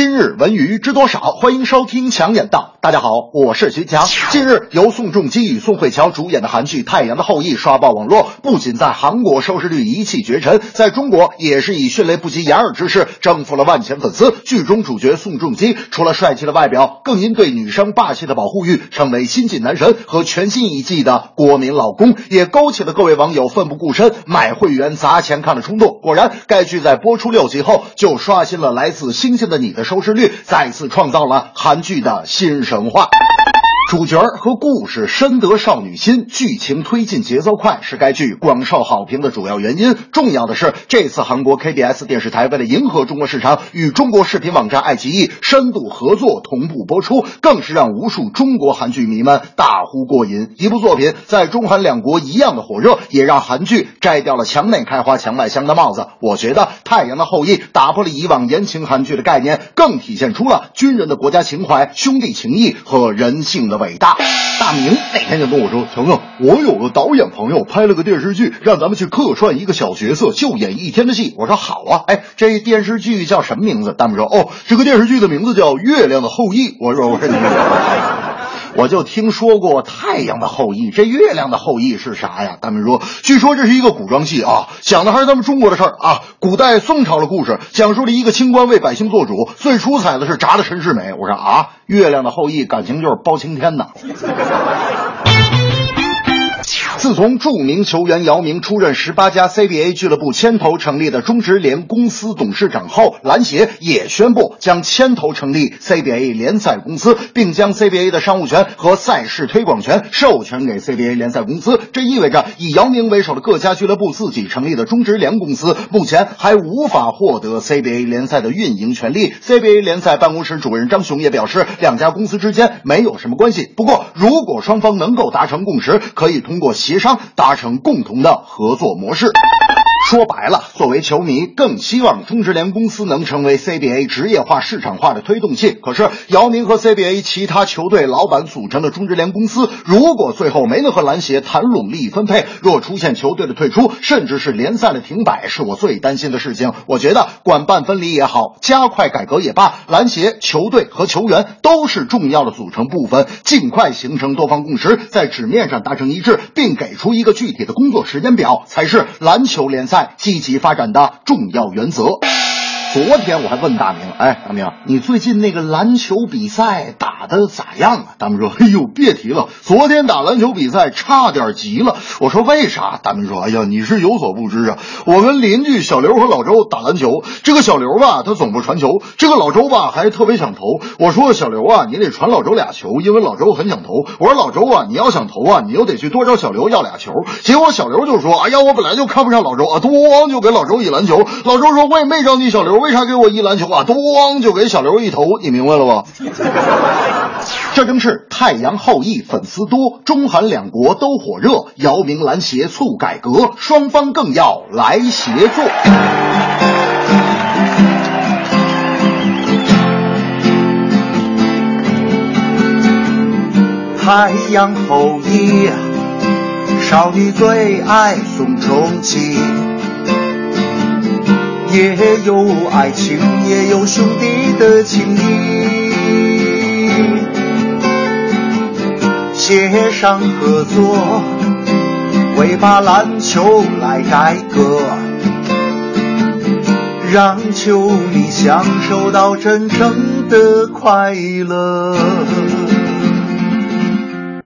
今日文娱知多少？欢迎收听强眼道。大家好，我是徐强。近日，由宋仲基与宋慧乔主演的韩剧《太阳的后裔》刷爆网络，不仅在韩国收视率一骑绝尘，在中国也是以迅雷不及掩耳之势征服了万千粉丝。剧中主角宋仲基除了帅气的外表，更因对女生霸气的保护欲，成为新晋男神和全新一季的国民老公，也勾起了各位网友奋不顾身买会员砸钱看的冲动。果然，该剧在播出六集后就刷新了来自星星的你的收视率，再次创造了韩剧的新神话。主角和故事深得少女心，剧情推进节奏快，是该剧广受好评的主要原因。重要的是，这次韩国 KBS 电视台为了迎合中国市场，与中国视频网站爱奇艺深度合作，同步播出，更是让无数中国韩剧迷们大呼过瘾。一部作品在中韩两国一样的火热，也让韩剧摘掉了墙内开花墙外香的帽子。我觉得《太阳的后裔》打破了以往言情韩剧的概念，更体现出了军人的国家情怀、兄弟情谊和人性的。伟大，大明那天就跟我说：“强强，我有个导演朋友拍了个电视剧，让咱们去客串一个小角色，就演一天的戏。”我说：“好啊。”哎，这电视剧叫什么名字？大明说：“哦，这个电视剧的名字叫《月亮的后裔》。”我说：“我说你。”我就听说过《太阳的后裔》，这月亮的后裔是啥呀？他们说，据说这是一个古装戏啊，讲的还是咱们中国的事儿啊，古代宋朝的故事，讲述了一个清官为百姓做主，最出彩的是炸的陈世美。我说啊，月亮的后裔，感情就是包青天呐。自从著名球员姚明出任十八家 CBA 俱乐部牵头成立的中职联公司董事长后，篮协也宣布将牵头成立 CBA 联赛公司，并将 CBA 的商务权和赛事推广权授权给 CBA 联赛公司。这意味着，以姚明为首的各家俱乐部自己成立的中职联公司，目前还无法获得 CBA 联赛的运营权利。CBA 联赛办公室主任张雄也表示，两家公司之间没有什么关系。不过，如果双方能够达成共识，可以通过。协商达成共同的合作模式。说白了，作为球迷，更希望中职联公司能成为 CBA 职业化、市场化的推动器。可是，姚明和 CBA 其他球队老板组成的中职联公司，如果最后没能和篮协谈拢利益分配，若出现球队的退出，甚至是联赛的停摆，是我最担心的事情。我觉得，管办分离也好，加快改革也罢，篮协、球队和球员都是重要的组成部分，尽快形成多方共识，在纸面上达成一致，并给出一个具体的工作时间表，才是篮球联赛。积极发展的重要原则。昨天我还问大明，哎，大明，你最近那个篮球比赛打的咋样啊？大明说，哎呦，别提了，昨天打篮球比赛差点急了。我说为啥？大明说，哎呀，你是有所不知啊，我们邻居小刘和老周打篮球，这个小刘吧，他总不传球，这个老周吧还特别想投。我说小刘啊，你得传老周俩球，因为老周很想投。我说老周啊，你要想投啊，你又得去多找小刘要俩球。结果小刘就说，哎呀，我本来就看不上老周啊，咣就给老周一篮球。老周说，我也没着急小刘。为啥给我一篮球啊？咣就给小刘一头，你明白了吧？这正是太阳后裔粉丝多，中韩两国都火热，姚明篮协促改革，双方更要来协作。太阳后裔，少女最爱宋仲基。也有爱情，也有兄弟的情谊，协商合作，为把篮球来改革，让球迷享受到真正的快乐。